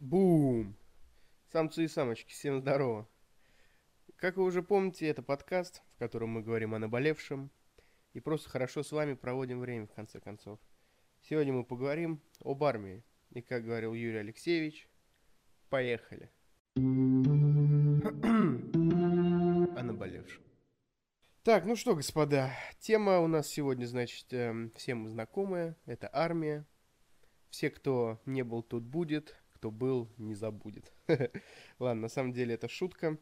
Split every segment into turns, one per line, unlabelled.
Бум! Самцы и самочки, всем здорово. Как вы уже помните, это подкаст, в котором мы говорим о наболевшем и просто хорошо с вами проводим время, в конце концов. Сегодня мы поговорим об армии. И, как говорил Юрий Алексеевич, поехали. о наболевшем. Так, ну что, господа, тема у нас сегодня, значит, эм, всем знакомая. Это армия. Все, кто не был, тут будет кто был, не забудет. Ладно, на самом деле это шутка.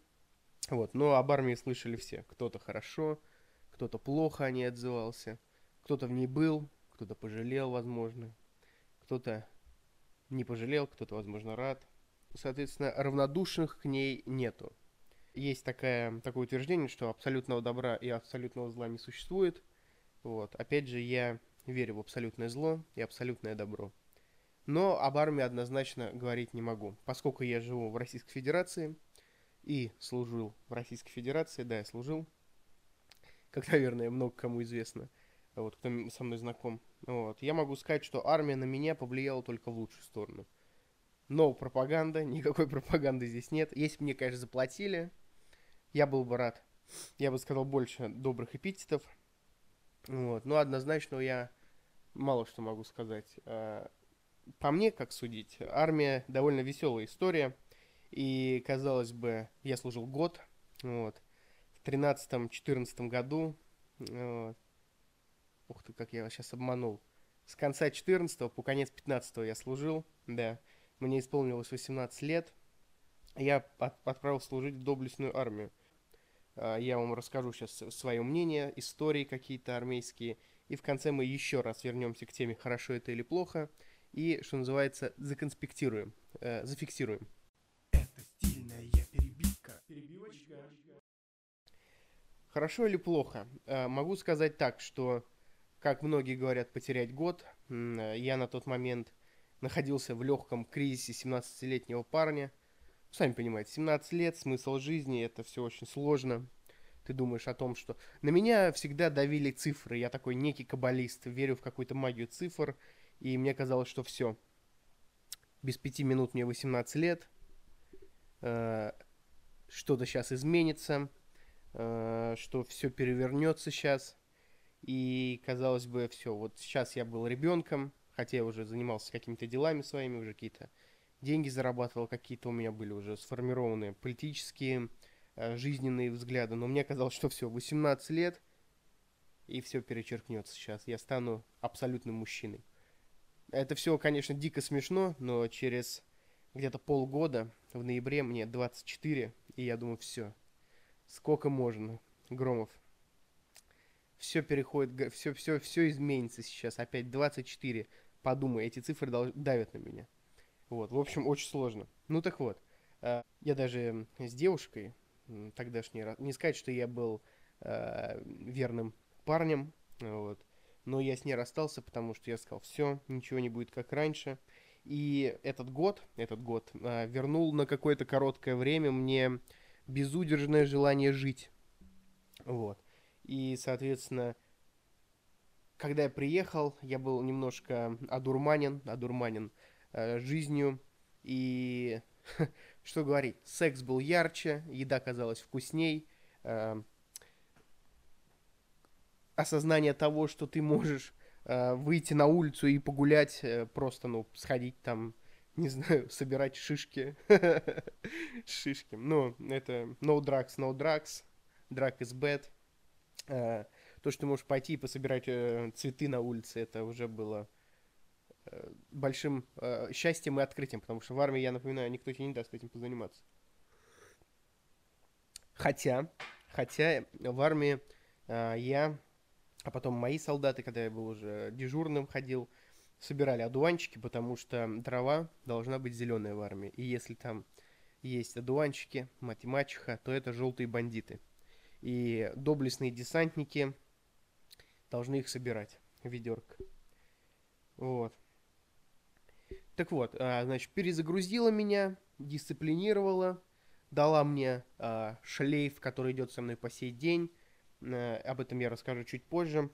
Вот, но об армии слышали все. Кто-то хорошо, кто-то плохо о ней отзывался, кто-то в ней был, кто-то пожалел, возможно, кто-то не пожалел, кто-то, возможно, рад. Соответственно, равнодушных к ней нету. Есть такая, такое утверждение, что абсолютного добра и абсолютного зла не существует. Вот. Опять же, я верю в абсолютное зло и абсолютное добро. Но об армии однозначно говорить не могу, поскольку я живу в Российской Федерации и служил в Российской Федерации, да, я служил, как, наверное, много кому известно, вот, кто со мной знаком. Вот, я могу сказать, что армия на меня повлияла только в лучшую сторону. Но пропаганда, никакой пропаганды здесь нет. Если бы мне, конечно, заплатили, я был бы рад. Я бы сказал больше добрых эпитетов. Вот. Но однозначно я мало что могу сказать. По мне, как судить, армия довольно веселая история. И, казалось бы, я служил год, вот, в 13-14 году, вот. ух ты, как я вас сейчас обманул, с конца 14 по конец 15 я служил, да, мне исполнилось 18 лет, я от, отправил служить в доблестную армию. А, я вам расскажу сейчас свое мнение, истории какие-то армейские, и в конце мы еще раз вернемся к теме, хорошо это или плохо – и, что называется, законспектируем, э, зафиксируем. Это стильная перебивка. Перебивочка. Хорошо или плохо? Э, могу сказать так, что, как многие говорят, потерять год. Э, я на тот момент находился в легком кризисе 17-летнего парня. Сами понимаете, 17 лет, смысл жизни, это все очень сложно. Ты думаешь о том, что... На меня всегда давили цифры. Я такой некий каббалист, верю в какую-то магию цифр и мне казалось, что все. Без пяти минут мне 18 лет. Э, что-то сейчас изменится. Э, что все перевернется сейчас. И казалось бы, все. Вот сейчас я был ребенком. Хотя я уже занимался какими-то делами своими, уже какие-то деньги зарабатывал, какие-то у меня были уже сформированные политические, э, жизненные взгляды. Но мне казалось, что все, 18 лет, и все перечеркнется сейчас. Я стану абсолютным мужчиной. Это все, конечно, дико смешно, но через где-то полгода, в ноябре, мне 24, и я думаю, все, сколько можно, Громов. Все переходит, все, все, все изменится сейчас, опять 24. Подумай, эти цифры давят на меня. Вот, в общем, очень сложно. Ну так вот, э, я даже с девушкой тогдашней, не сказать, что я был э, верным парнем, вот, но я с ней расстался, потому что я сказал, все, ничего не будет как раньше. И этот год, этот год э, вернул на какое-то короткое время мне безудержное желание жить. Вот. И, соответственно, когда я приехал, я был немножко одурманен, одурманен э, жизнью. И что говорить, секс был ярче, еда казалась вкусней, э, осознание того, что ты можешь э, выйти на улицу и погулять, э, просто, ну, сходить там, не знаю, собирать шишки. шишки. Ну, это no drugs, no drugs. Drug is bad. Э, то, что ты можешь пойти и пособирать э, цветы на улице, это уже было э, большим счастьем и открытием, потому что в армии, я напоминаю, никто тебе не даст этим позаниматься. Хотя, хотя в армии э, я а потом мои солдаты, когда я был уже дежурным, ходил, собирали одуванчики, потому что трава должна быть зеленая в армии. И если там есть одуванчики, мать и мачеха, то это желтые бандиты. И доблестные десантники должны их собирать. Ведерко. Вот. Так вот, а, значит, перезагрузила меня, дисциплинировала, дала мне а, шлейф, который идет со мной по сей день, об этом я расскажу чуть позже.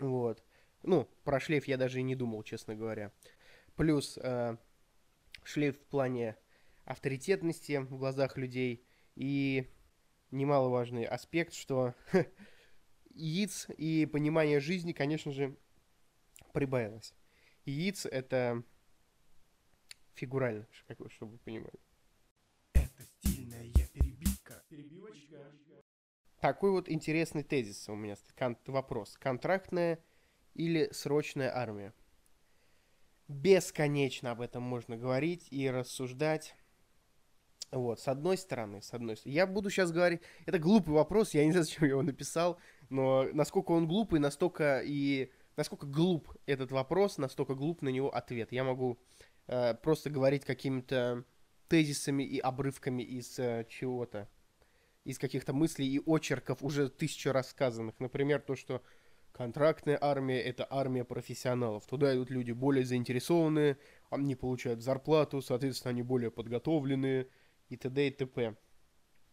Вот. Ну, про шлейф я даже и не думал, честно говоря. Плюс, э, шлейф в плане авторитетности в глазах людей и немаловажный аспект, что яиц и понимание жизни, конечно же, прибавилось. Яиц — это фигурально, чтобы вы понимали. Это стильная перебивка. Перебивочка. Такой вот интересный тезис у меня, вопрос. Контрактная или срочная армия? Бесконечно об этом можно говорить и рассуждать. Вот, с одной стороны, с одной стороны. Я буду сейчас говорить... Это глупый вопрос, я не знаю, зачем я его написал, но насколько он глупый, настолько и... Насколько глуп этот вопрос, настолько глуп на него ответ. Я могу э, просто говорить какими-то тезисами и обрывками из э, чего-то, из каких-то мыслей и очерков, уже тысячу рассказанных. Например, то, что контрактная армия — это армия профессионалов. Туда идут люди более заинтересованные, они получают зарплату, соответственно, они более подготовленные, и т.д. и т.п.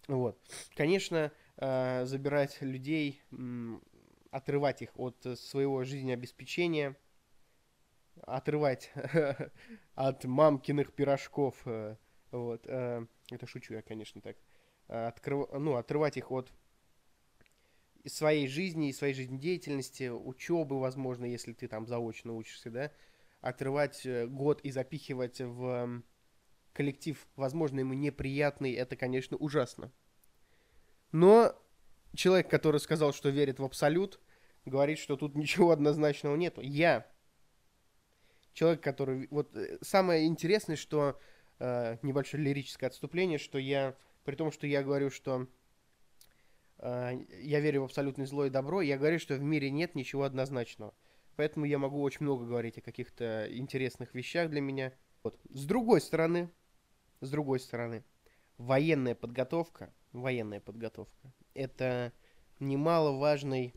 Вот. Конечно, э, забирать людей, отрывать их от своего жизнеобеспечения, отрывать от мамкиных пирожков, э, вот, э, это шучу я, конечно, так, открыв, ну, отрывать их от своей жизни и своей жизнедеятельности, учебы, возможно, если ты там заочно учишься, да, отрывать год и запихивать в коллектив, возможно, ему неприятный, это, конечно, ужасно. Но человек, который сказал, что верит в абсолют, говорит, что тут ничего однозначного нету. Я, человек, который... Вот э, самое интересное, что... Э, небольшое лирическое отступление, что я... При том, что я говорю, что э, я верю в абсолютное зло и добро, я говорю, что в мире нет ничего однозначного. Поэтому я могу очень много говорить о каких-то интересных вещах для меня. Вот. С другой стороны, с другой стороны, военная подготовка, военная подготовка, это немаловажный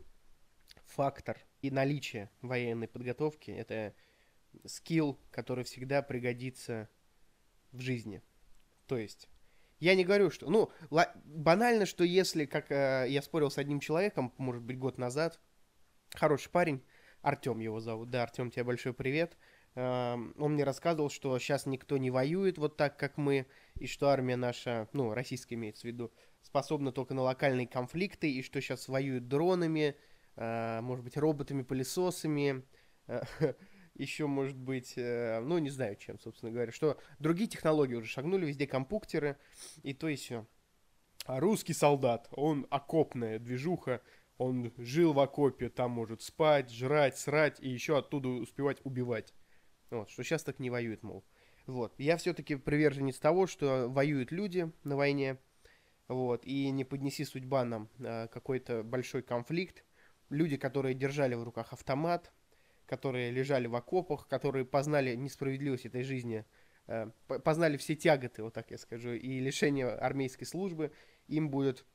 фактор и наличие военной подготовки, это скилл, который всегда пригодится в жизни. То есть, я не говорю, что... Ну, банально, что если, как э, я спорил с одним человеком, может быть, год назад, хороший парень, Артем его зовут, да, Артем, тебе большой привет, Эм, он мне рассказывал, что сейчас никто не воюет вот так, как мы, и что армия наша, ну, российская имеется в виду, способна только на локальные конфликты, и что сейчас воюют дронами, э, может быть, роботами-пылесосами, э, еще, может быть, э, ну, не знаю чем, собственно говоря, что другие технологии уже шагнули, везде компьютеры, и то и все. А русский солдат, он окопная движуха, он жил в окопе, там может спать, жрать, срать и еще оттуда успевать убивать. Вот, что сейчас так не воюют, мол. Вот. Я все-таки приверженец того, что воюют люди на войне, вот, и не поднеси судьба нам э, какой-то большой конфликт. Люди, которые держали в руках автомат, которые лежали в окопах, которые познали несправедливость этой жизни, э, познали все тяготы, вот так я скажу, и лишение армейской службы, им будет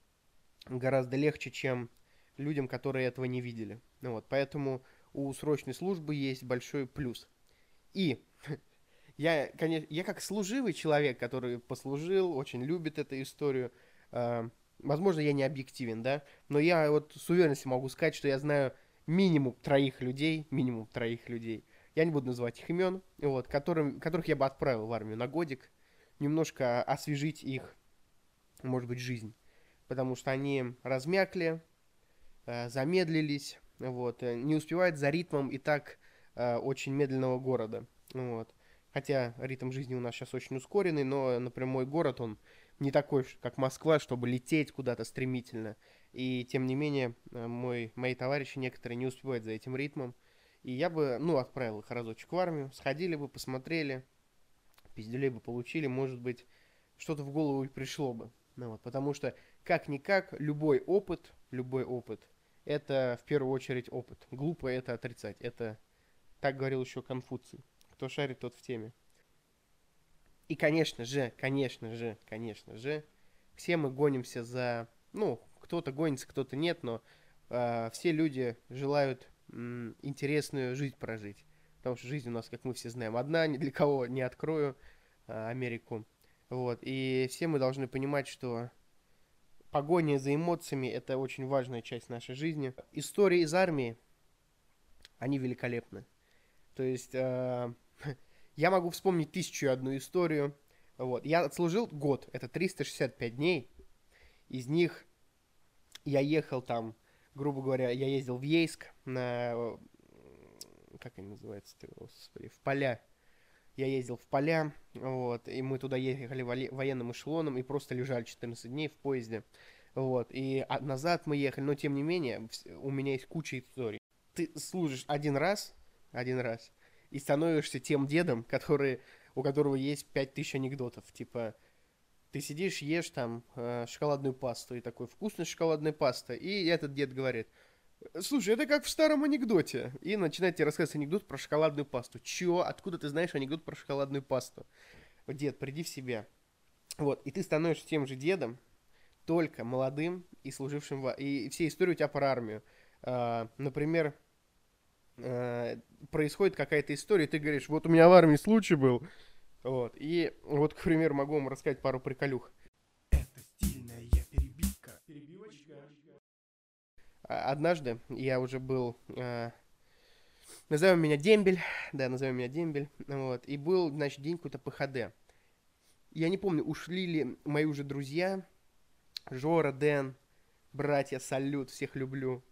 гораздо легче, чем людям, которые этого не видели. Ну, вот, поэтому у срочной службы есть большой плюс – и я, конечно, я как служивый человек, который послужил, очень любит эту историю, э, возможно, я не объективен, да, но я вот с уверенностью могу сказать, что я знаю минимум троих людей, минимум троих людей, я не буду называть их имен, вот, которым, которых я бы отправил в армию на годик, немножко освежить их, может быть, жизнь, потому что они размякли, э, замедлились, вот, э, не успевают за ритмом и так э, очень медленного города. Вот. Хотя ритм жизни у нас сейчас очень ускоренный, но, мой город, он не такой, как Москва, чтобы лететь куда-то стремительно. И, тем не менее, э, мой, мои товарищи некоторые не успевают за этим ритмом. И я бы, ну, отправил их разочек в армию, сходили бы, посмотрели, пизделей бы получили, может быть, что-то в голову и пришло бы. Ну, вот, потому что, как-никак, любой опыт, любой опыт, это в первую очередь опыт. Глупо это отрицать. Это так говорил еще Конфуций. Кто шарит, тот в теме. И, конечно же, конечно же, конечно же, все мы гонимся за... Ну, кто-то гонится, кто-то нет, но э, все люди желают м, интересную жизнь прожить. Потому что жизнь у нас, как мы все знаем, одна, ни для кого не открою э, Америку. Вот. И все мы должны понимать, что погоня за эмоциями – это очень важная часть нашей жизни. Истории из армии, они великолепны. То есть, э, Я могу вспомнить тысячу и одну историю. Вот. Я отслужил год, это 365 дней. Из них я ехал там, грубо говоря, я ездил в Ейск на... Как они называются? Господи, в поля. Я ездил в поля, вот, и мы туда ехали военным эшелоном и просто лежали 14 дней в поезде. Вот, и назад мы ехали, но тем не менее, у меня есть куча историй. Ты служишь один раз, один раз, и становишься тем дедом, который, у которого есть 5000 анекдотов. Типа, ты сидишь, ешь там э, шоколадную пасту, и такой, вкусная шоколадная паста. И этот дед говорит, слушай, это как в старом анекдоте. И начинает тебе рассказывать анекдот про шоколадную пасту. Чё? Откуда ты знаешь анекдот про шоколадную пасту? Дед, приди в себя. Вот, и ты становишься тем же дедом, только молодым и служившим в... И все истории у тебя про армию. А, например, а, происходит какая-то история, и ты говоришь, вот у меня в армии случай был, вот. И вот, к примеру, могу вам рассказать пару приколюх. Это стильная перебивка. Перебивочка. А, однажды я уже был... Э, назовем меня Дембель. Да, назовем меня Дембель. Вот. И был, значит, день какой-то ПХД. Я не помню, ушли ли мои уже друзья. Жора, Дэн, братья, салют, всех люблю.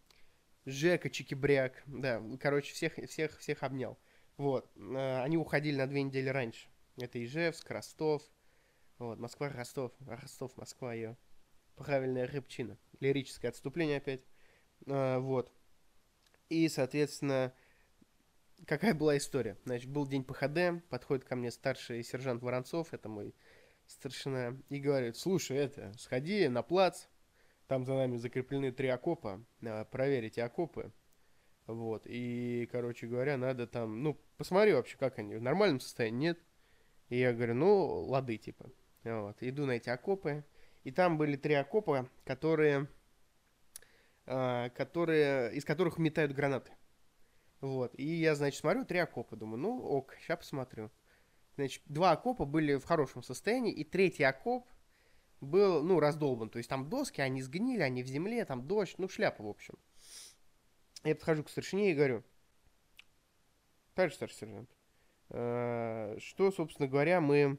Жека, Чикибряк. Да, короче, всех, всех, всех обнял. Вот. Э, они уходили на две недели раньше. Это Ижевск, Ростов. Вот, Москва, Ростов. Ростов, Москва, ее. Правильная рыбчина. Лирическое отступление опять. А, вот. И, соответственно, какая была история? Значит, был день ПХД, подходит ко мне старший сержант Воронцов, это мой старшина, и говорит, слушай, это, сходи на плац, там за нами закреплены три окопа, а, проверите окопы, вот, и, короче говоря, надо там, ну, посмотри вообще, как они, в нормальном состоянии, нет, и я говорю, ну, лады, типа. Вот. Иду на эти окопы. И там были три окопа, которые, э, которые, из которых метают гранаты. Вот. И я, значит, смотрю, три окопа. Думаю, ну, ок, сейчас посмотрю. Значит, два окопа были в хорошем состоянии, и третий окоп был, ну, раздолбан. То есть там доски, они сгнили, они в земле, там дождь, ну, шляпа, в общем. Я подхожу к старшине и говорю, товарищ старший сержант, Э, что, собственно говоря, мы...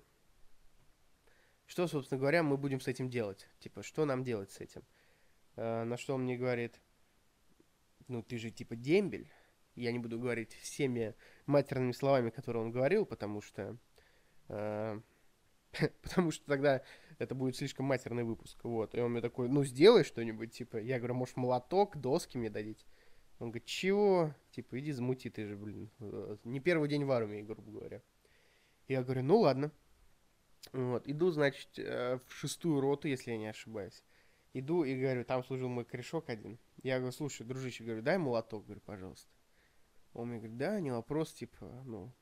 Что, собственно говоря, мы будем с этим делать? Типа, что нам делать с этим? Э, на что он мне говорит, ну, ты же, типа, дембель. Я не буду говорить всеми матерными словами, которые он говорил, потому что... Э, потому что тогда это будет слишком матерный выпуск. Вот. И он мне такой, ну, сделай что-нибудь, типа. Я говорю, может, молоток, доски мне дадите? Он говорит, чего? Типа, иди замути, ты же, блин, э, не первый день в армии, грубо говоря. Я говорю, ну ладно. Вот, иду, значит, э, в шестую роту, если я не ошибаюсь. Иду и говорю, там служил мой корешок один. Я говорю, слушай, дружище, говорю, дай молоток, говорю, пожалуйста. Он мне говорит, да, не вопрос, типа, ну,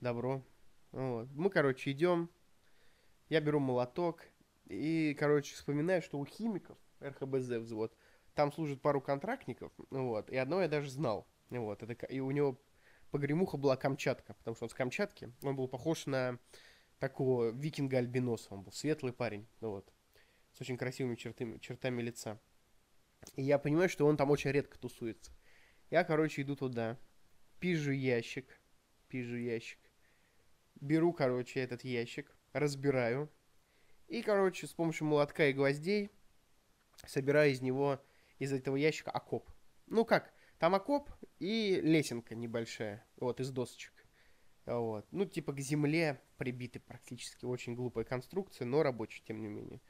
добро. Вот. Мы, короче, идем. Я беру молоток. И, короче, вспоминаю, что у химиков, РХБЗ взвод, там служит пару контрактников, вот, и одно я даже знал, вот, это, и у него погремуха была Камчатка, потому что он с Камчатки, он был похож на такого викинга-альбиноса, он был светлый парень, вот, с очень красивыми чертами, чертами лица. И я понимаю, что он там очень редко тусуется. Я, короче, иду туда, пижу ящик, пижу ящик, беру, короче, этот ящик, разбираю, и, короче, с помощью молотка и гвоздей собираю из него из этого ящика окоп. Ну как, там окоп и лесенка небольшая, вот, из досочек. Вот. Ну, типа к земле прибиты практически. Очень глупая конструкция, но рабочая, тем не менее.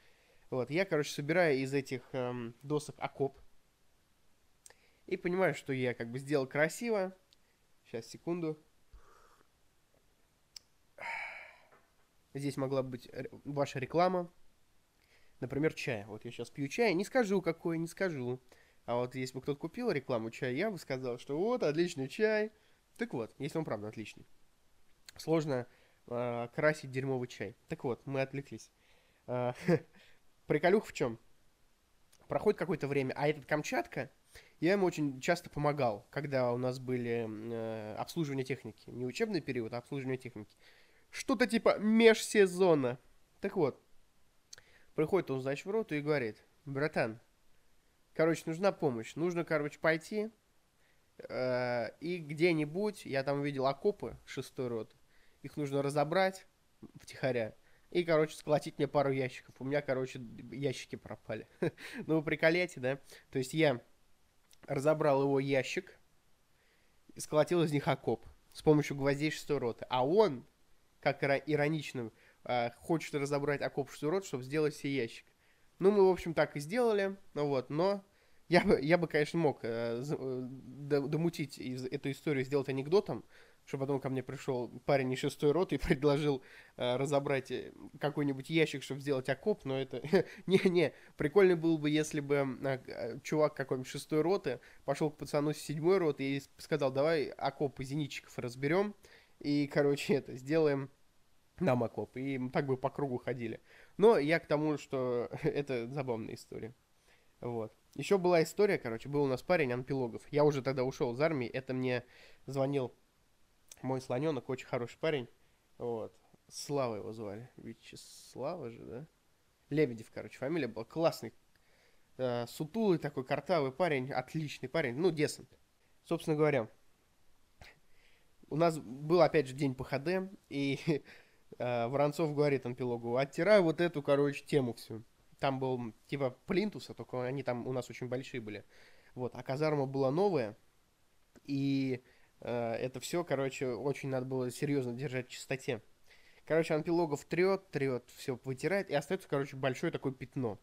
Вот, я, короче, собираю из этих эм, досок окоп. И понимаю, что я как бы сделал красиво. Сейчас, секунду. Здесь могла быть ваша реклама. Например, чай. Вот я сейчас пью чай, не скажу какой, не скажу. А вот если бы кто-то купил рекламу чая, я бы сказал, что вот, отличный чай. Так вот, если он правда отличный. Сложно э, красить дерьмовый чай. Так вот, мы отвлеклись. Э, приколюх в чем? Проходит какое-то время, а этот Камчатка, я ему очень часто помогал, когда у нас были э, обслуживание техники. Не учебный период, а обслуживание техники. Что-то типа межсезона. Так вот, Приходит он, значит, в роту и говорит, братан, короче, нужна помощь. Нужно, короче, пойти э, и где-нибудь, я там увидел окопы шестой рот, их нужно разобрать втихаря, и, короче, сколотить мне пару ящиков. У меня, короче, ящики пропали. ну, вы приколяете, да? То есть я разобрал его ящик, и сколотил из них окоп с помощью гвоздей шестой роты. А он, как иронично, а, хочет разобрать окоп шестой роты, чтобы сделать себе ящик. Ну, мы, в общем, так и сделали, ну вот, но я бы, я бы конечно, мог э, э домутить из, эту историю, сделать анекдотом, что потом ко мне пришел парень из шестой роты и предложил э, разобрать э, какой-нибудь ящик, чтобы сделать окоп, но это... Не-не, прикольно было бы, если бы э, чувак какой-нибудь шестой роты пошел к пацану с седьмой роты и сказал, давай окоп из зенитчиков разберем, и, короче, это, сделаем нам окоп. И так бы по кругу ходили. Но я к тому, что это забавная история. Вот. Еще была история, короче, был у нас парень Анпилогов. Я уже тогда ушел из армии. Это мне звонил мой слоненок, очень хороший парень. Вот. Слава его звали. Вячеслава же, да? Лебедев, короче, фамилия была. Классный. Э, сутулый такой, картавый парень. Отличный парень. Ну, десант. Собственно говоря, у нас был, опять же, день по ХД, и Воронцов говорит Анпилогу, оттирай вот эту, короче, тему всю. Там был, типа, плинтуса, только они там у нас очень большие были. Вот, а казарма была новая, и Э, это все, короче, очень надо было серьезно держать в чистоте. Короче, Анпилогов трет, трет, все вытирает, и остается, короче, большое такое пятно.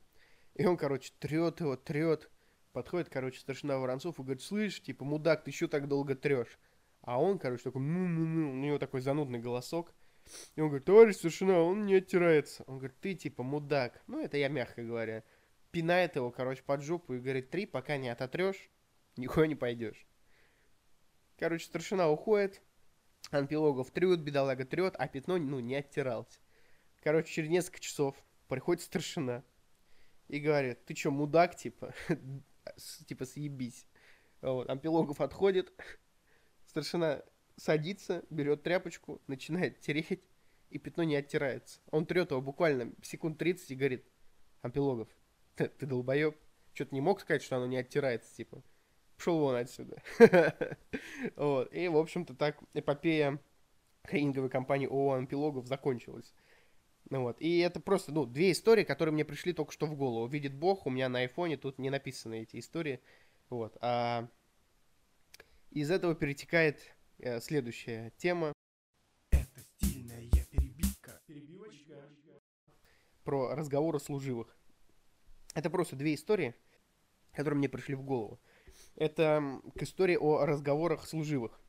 И он, короче, трет его, трет. Подходит, короче, старшина Воронцов и говорит, слышь, типа, мудак, ты еще так долго трешь? А он, короче, такой, ну-ну-ну, у него такой занудный голосок. И он говорит, товарищ старшина, он не оттирается. Он говорит, ты, типа, мудак. Ну, это я мягко говоря. Пинает его, короче, под жопу и говорит, три, пока не ототрешь, никуда не пойдешь. Короче, старшина уходит, Анпилогов трет, бедолага трет, а пятно, ну, не оттиралось. Короче, через несколько часов приходит старшина и говорит, ты чё, мудак, типа? типа, съебись. Вот, Ампилогов отходит, старшина садится, берет тряпочку, начинает тереть, и пятно не оттирается. Он трет его буквально секунд 30 и говорит, Ампилогов, ты, ты долбоеб, что-то не мог сказать, что оно не оттирается, типа пошел вон отсюда. вот. И, в общем-то, так эпопея кринговой компании ООО «Антилогов» закончилась. Ну вот. И это просто, ну, две истории, которые мне пришли только что в голову. Видит Бог, у меня на айфоне тут не написаны эти истории. Вот. А из этого перетекает следующая тема. Это стильная перебивка. Перебивочка. Про разговоры служивых. Это просто две истории, которые мне пришли в голову. Это к истории о разговорах служивых.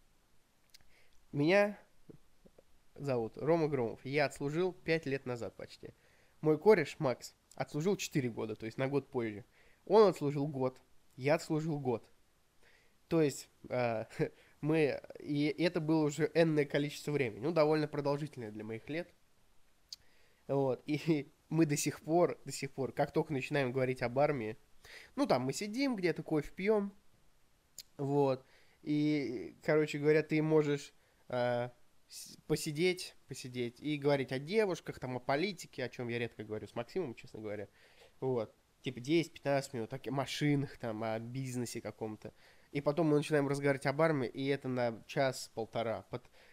Меня зовут Рома Громов. Я отслужил 5 лет назад почти. Мой кореш, Макс, отслужил 4 года, то есть на год позже. Он отслужил год, я отслужил год. То есть э, мы... И это было уже энное количество времени. Ну, довольно продолжительное для моих лет. Вот. И мы до сих пор, до сих пор, как только начинаем говорить об армии, ну, там мы сидим где-то, кофе пьем, вот. И, короче говоря, ты можешь э, посидеть, посидеть и говорить о девушках, там, о политике, о чем я редко говорю с Максимом, честно говоря. Вот. Типа 10-15 минут, о машинах, там, о бизнесе каком-то. И потом мы начинаем разговаривать об армии, и это на час-полтора.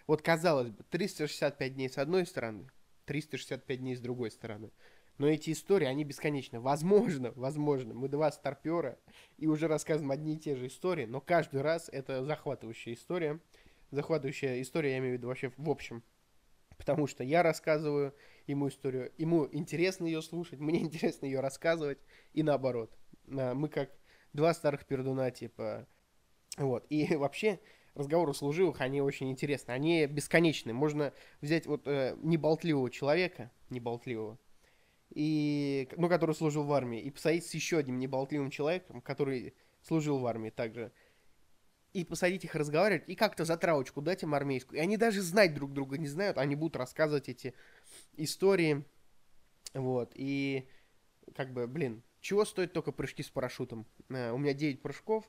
Вот, казалось бы, 365 дней с одной стороны, 365 дней с другой стороны. Но эти истории, они бесконечны. Возможно, возможно, мы два старпера и уже рассказываем одни и те же истории, но каждый раз это захватывающая история. Захватывающая история, я имею в виду вообще в общем. Потому что я рассказываю ему историю, ему интересно ее слушать, мне интересно ее рассказывать, и наоборот. Мы как два старых пердуна, типа... Вот. И вообще, разговоры служивых, они очень интересны. Они бесконечны. Можно взять вот э, неболтливого человека, неболтливого, и, ну, который служил в армии, и посадить с еще одним неболтливым человеком, который служил в армии также, и посадить их разговаривать, и как-то затравочку дать им армейскую. И они даже знать друг друга не знают, они будут рассказывать эти истории, вот, и как бы, блин, чего стоит только прыжки с парашютом? Uh, у меня 9 прыжков,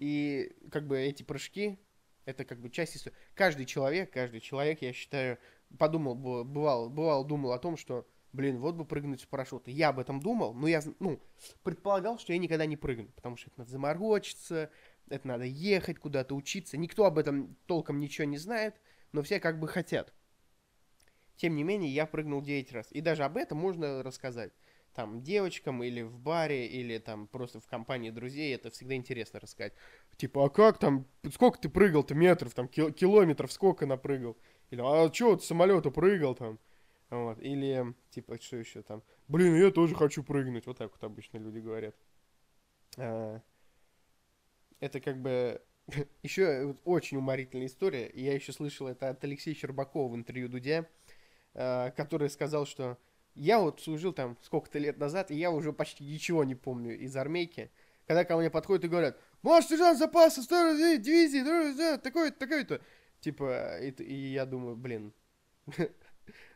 и как бы эти прыжки, это как бы часть истории. Каждый человек, каждый человек, я считаю, подумал, бывал, бывал, думал о том, что блин, вот бы прыгнуть с парашюта. Я об этом думал, но я, ну, предполагал, что я никогда не прыгну, потому что это надо заморочиться, это надо ехать куда-то учиться. Никто об этом толком ничего не знает, но все как бы хотят. Тем не менее, я прыгнул 9 раз. И даже об этом можно рассказать. Там девочкам или в баре, или там просто в компании друзей. Это всегда интересно рассказать. Типа, а как там, сколько ты прыгал-то метров, там, кил- километров, сколько напрыгал? Или, а что ты самолета прыгал там? Вот. Или, типа, что еще там? Блин, я тоже хочу прыгнуть. Вот так вот обычно люди говорят. А, это как бы еще очень уморительная история. Я еще слышал это от Алексея Щербакова в интервью Дудя, а, который сказал, что я вот служил там сколько-то лет назад, и я уже почти ничего не помню из армейки. Когда ко мне подходят и говорят, Маш, сержант запаса, второй дивизии, такой-то, такой-то. Типа, и, и я думаю, блин,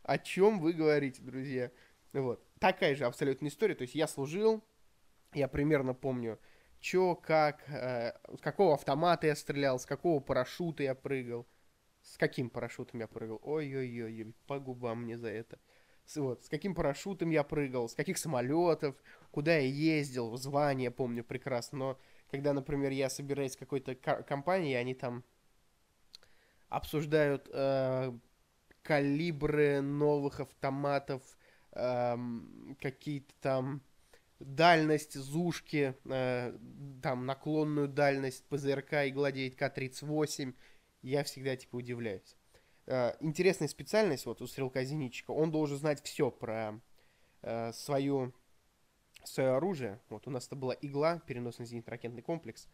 о чем вы говорите, друзья? Вот. Такая же абсолютная история. То есть я служил, я примерно помню, что, как, э, с какого автомата я стрелял, с какого парашюта я прыгал, с каким парашютом я прыгал. Ой-ой-ой, по губам мне за это. С, вот, с каким парашютом я прыгал, с каких самолетов, куда я ездил, звание помню прекрасно. Но когда, например, я собираюсь с какой-то компанией, они там обсуждают э, калибры новых автоматов, э, какие-то там дальность зушки, э, там наклонную дальность ПЗРК и гладиет К-38, я всегда типа удивляюсь. Э, интересная специальность вот у стрелка-зенитчика, он должен знать все про э, свою, свое оружие. Вот у нас это была игла, переносный зенитно-ракетный комплекс.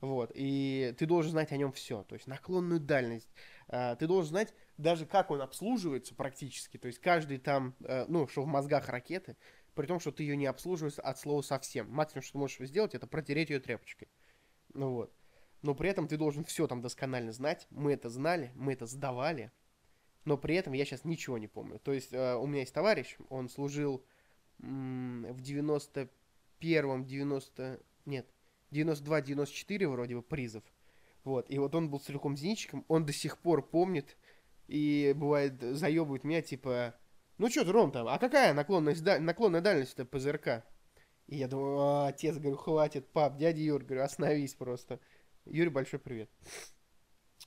Вот, и ты должен знать о нем все, то есть наклонную дальность. Э, ты должен знать даже как он обслуживается практически, то есть каждый там, э, ну, что в мозгах ракеты, при том, что ты ее не обслуживаешь от слова совсем. Максимум, что ты можешь сделать, это протереть ее тряпочкой. Ну вот. Но при этом ты должен все там досконально знать. Мы это знали, мы это сдавали. Но при этом я сейчас ничего не помню. То есть э, у меня есть товарищ, он служил м- в 91-м, 90... Нет, 92-94 вроде бы призов. Вот. И вот он был стрелком-зенитчиком, он до сих пор помнит и бывает заебывает меня, типа, ну что ты, Ром, там, а какая наклонность, да, наклонная дальность-то ПЗРК? И я думаю, отец, говорю, хватит, пап, дядя Юр, говорю, остановись просто. Юрий, большой привет.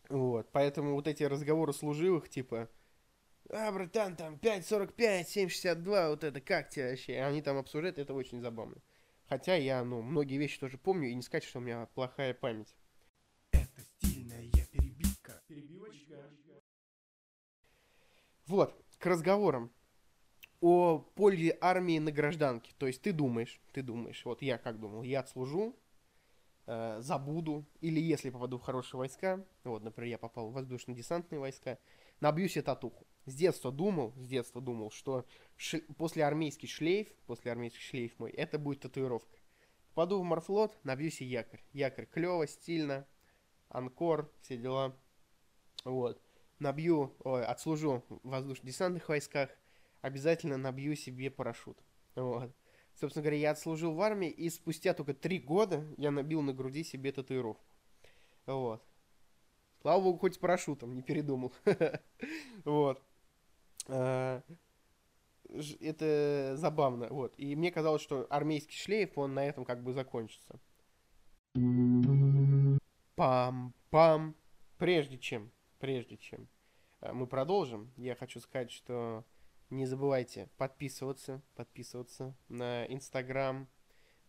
Вот, поэтому вот эти разговоры служивых, типа, а, братан, там, 5.45, 7.62, вот это, как тебе вообще? И они там обсуждают, это очень забавно. Хотя я, ну, многие вещи тоже помню, и не сказать, что у меня плохая память. Это стильная перебивка. Перебивочка. Вот, к разговорам о пользе армии на гражданке. То есть ты думаешь, ты думаешь, вот я как думал, я отслужу, э, забуду, или если попаду в хорошие войска, вот, например, я попал в воздушно-десантные войска, набью себе татуху. С детства думал, с детства думал, что ш... после армейский шлейф, после армейский шлейф мой, это будет татуировка. Попаду в морфлот, набью себе якорь. Якорь клево, стильно, анкор, все дела. Вот. Набью, ой, отслужу в воздушно-десантных войсках, обязательно набью себе парашют. Вот. Собственно говоря, я отслужил в армии, и спустя только три года я набил на груди себе татуировку. Вот. Слава богу, хоть с парашютом, не передумал. Вот. А, это забавно, вот. И мне казалось, что армейский шлейф, он на этом как бы закончится. Пам-пам. Прежде чем, прежде чем а, мы продолжим, я хочу сказать, что не забывайте подписываться, подписываться на Инстаграм,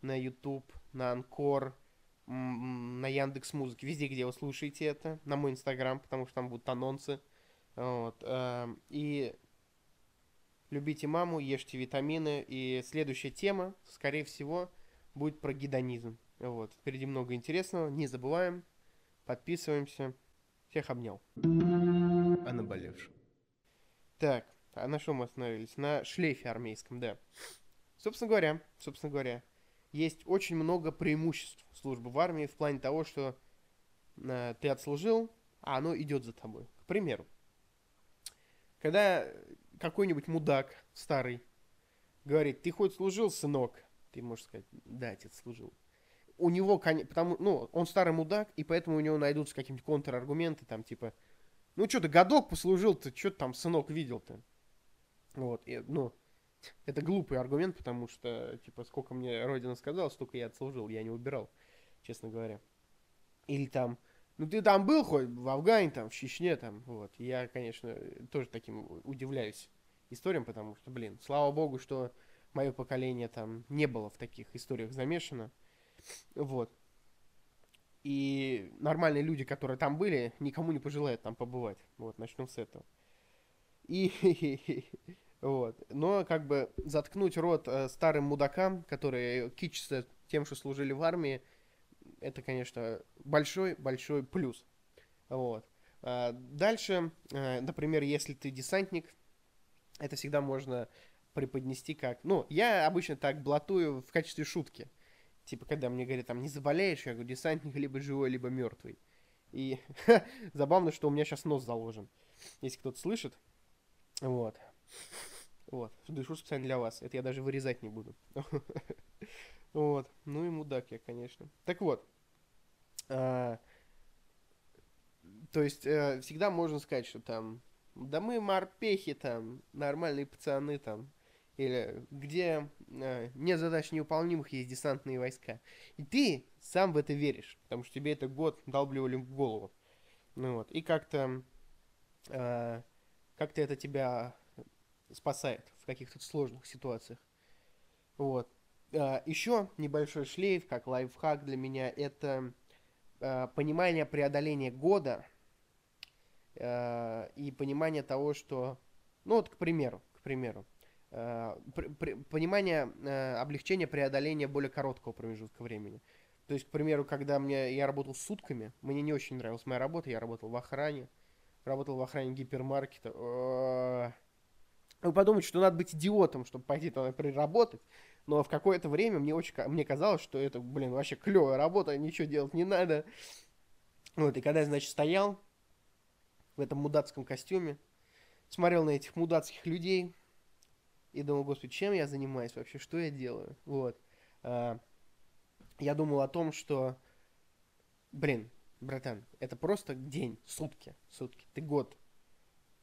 на Ютуб, на Анкор, на Яндекс Музыке, везде, где вы слушаете это, на мой Инстаграм, потому что там будут анонсы. Вот. Эм, и любите маму, ешьте витамины. И следующая тема, скорее всего, будет про гедонизм. Вот. Впереди много интересного. Не забываем. Подписываемся. Всех обнял. А наболевшем. Так, а на что мы остановились? На шлейфе армейском, да. Собственно говоря, собственно говоря, есть очень много преимуществ службы в армии в плане того, что э, ты отслужил, а оно идет за тобой. К примеру, когда какой-нибудь мудак старый говорит, ты хоть служил, сынок? Ты можешь сказать, да, отец служил. У него, потому, ну, он старый мудак, и поэтому у него найдутся какие-нибудь контраргументы, там, типа, ну, что ты годок послужил, ты что там, сынок, видел-то? Вот, и, ну, это глупый аргумент, потому что, типа, сколько мне Родина сказала, столько я отслужил, я не убирал, честно говоря. Или там, ну ты там был хоть в Афгане, там, в Чечне, там, вот. Я, конечно, тоже таким удивляюсь историям, потому что, блин, слава богу, что мое поколение там не было в таких историях замешано. Вот. И нормальные люди, которые там были, никому не пожелают там побывать. Вот, начнем с этого. И вот. Но как бы заткнуть рот э, старым мудакам, которые кичатся тем, что служили в армии, это, конечно, большой-большой плюс. Вот. А дальше, э, например, если ты десантник, это всегда можно преподнести как... Ну, я обычно так блатую в качестве шутки. Типа, когда мне говорят, там, не заболеешь, я говорю, десантник либо живой, либо мертвый. И забавно, что у меня сейчас нос заложен. Если кто-то слышит. Вот. Вот. Дышу специально для вас. Это я даже вырезать не буду. Вот. Ну и мудак я, конечно. Так вот. А, то есть, э, всегда можно сказать, что там, да мы морпехи там, нормальные пацаны там, или где э, нет задач невыполнимых, есть десантные войска. И ты сам в это веришь, потому что тебе это год долбливали в голову. Ну вот, и как-то э, как-то это тебя спасает в каких-то сложных ситуациях. Вот. Э, еще небольшой шлейф, как лайфхак для меня, это э, понимание преодоления года э, и понимание того, что, ну вот, к примеру, к примеру, при, при, понимание облегчения преодоления более короткого промежутка времени. То есть, к примеру, когда мне, я работал сутками, мне не очень нравилась моя работа, я работал в охране, работал в охране гипермаркета. Э, вы подумаете, что надо быть идиотом, чтобы пойти туда приработать, но в какое-то время мне очень мне казалось, что это, блин, вообще клевая работа, ничего делать не надо. Вот, и когда я, значит, стоял в этом мудацком костюме, смотрел на этих мудацких людей и думал, господи, чем я занимаюсь вообще, что я делаю? Вот. А, я думал о том, что, блин, братан, это просто день, сутки, сутки, ты год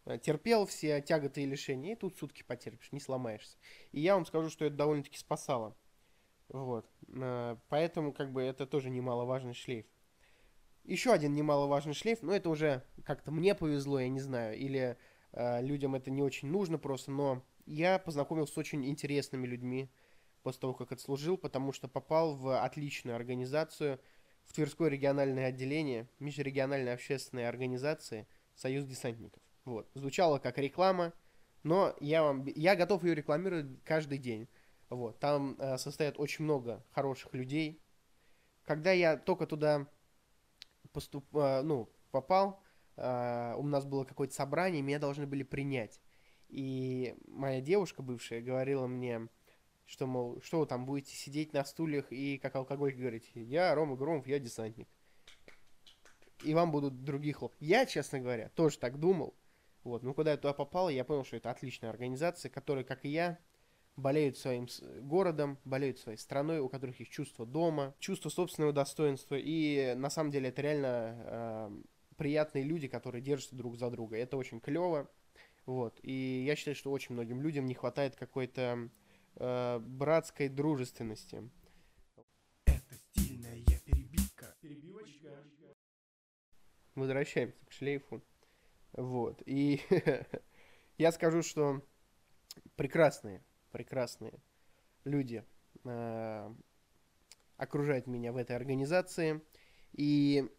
Э, терпел все тяготы и лишения, и тут сутки потерпишь, не сломаешься. И я вам скажу, что это довольно-таки спасало. Вот. Э, поэтому, как бы, это тоже немаловажный шлейф. Еще один немаловажный шлейф, но это уже как-то мне повезло, я не знаю, или э, людям это не очень нужно просто, но я познакомился с очень интересными людьми после того, как отслужил, потому что попал в отличную организацию, в Тверское региональное отделение межрегиональной общественной организации «Союз десантников». Вот. Звучало как реклама, но я, вам, я готов ее рекламировать каждый день. Вот. Там э, состоят очень много хороших людей. Когда я только туда поступ, э, ну, попал, э, у нас было какое-то собрание, меня должны были принять. И моя девушка бывшая говорила мне, что, мол, что вы там будете сидеть на стульях и как алкоголь говорить, я Рома Громов, я десантник. И вам будут другие хлоп. Я, честно говоря, тоже так думал. Вот. Ну, когда я туда попал, я понял, что это отличная организация, которая, как и я, болеют своим городом, болеют своей страной, у которых есть чувство дома, чувство собственного достоинства. И на самом деле это реально э, приятные люди, которые держатся друг за друга. Это очень клево. Вот. И я считаю, что очень многим людям не хватает какой-то э, братской дружественности. Это стильная перебивка. Перебивочка. Возвращаемся к шлейфу. Вот. И я скажу, что прекрасные, прекрасные люди э, окружают меня в этой организации. И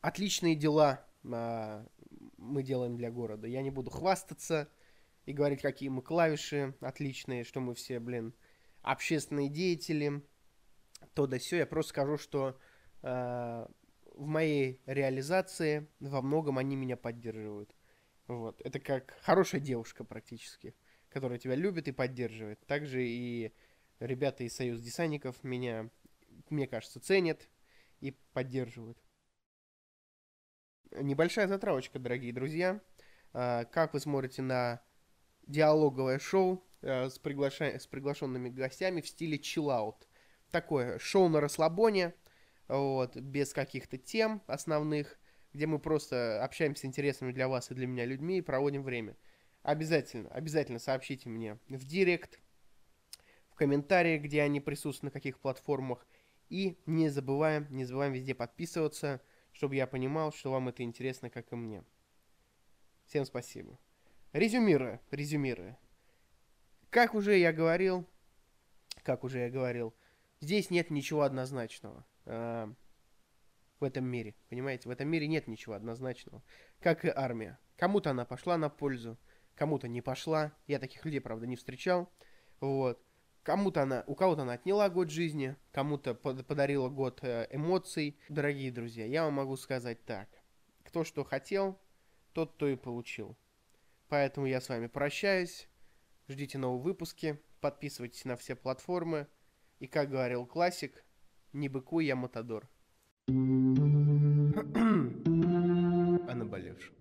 отличные дела э, мы делаем для города. Я не буду хвастаться и говорить, какие мы клавиши отличные, что мы все, блин, общественные деятели, то да все. Я просто скажу, что э, в моей реализации во многом они меня поддерживают. Вот. Это как хорошая девушка практически, которая тебя любит и поддерживает. Также и ребята из Союз десантников меня, мне кажется, ценят и поддерживают. Небольшая затравочка, дорогие друзья. А, как вы смотрите на диалоговое шоу а, с, приглаша... с приглашенными гостями в стиле chill Такое шоу на расслабоне, вот, без каких-то тем основных, где мы просто общаемся с интересными для вас и для меня людьми и проводим время. Обязательно, обязательно сообщите мне в директ, в комментариях, где они присутствуют, на каких платформах. И не забываем, не забываем везде подписываться, чтобы я понимал, что вам это интересно, как и мне. Всем спасибо. Резюмируя, резюмируя. Как уже я говорил, как уже я говорил, здесь нет ничего однозначного э, в этом мире. Понимаете, в этом мире нет ничего однозначного. Как и армия. Кому-то она пошла на пользу, кому-то не пошла. Я таких людей, правда, не встречал. Вот. Кому-то она, у кого-то она отняла год жизни, кому-то под, подарила год э, эмоций. Дорогие друзья, я вам могу сказать так. Кто что хотел, тот то и получил. Поэтому я с вами прощаюсь. Ждите новые выпуски. Подписывайтесь на все платформы. И как говорил классик, не быкуй, я матадор. О наболевшем.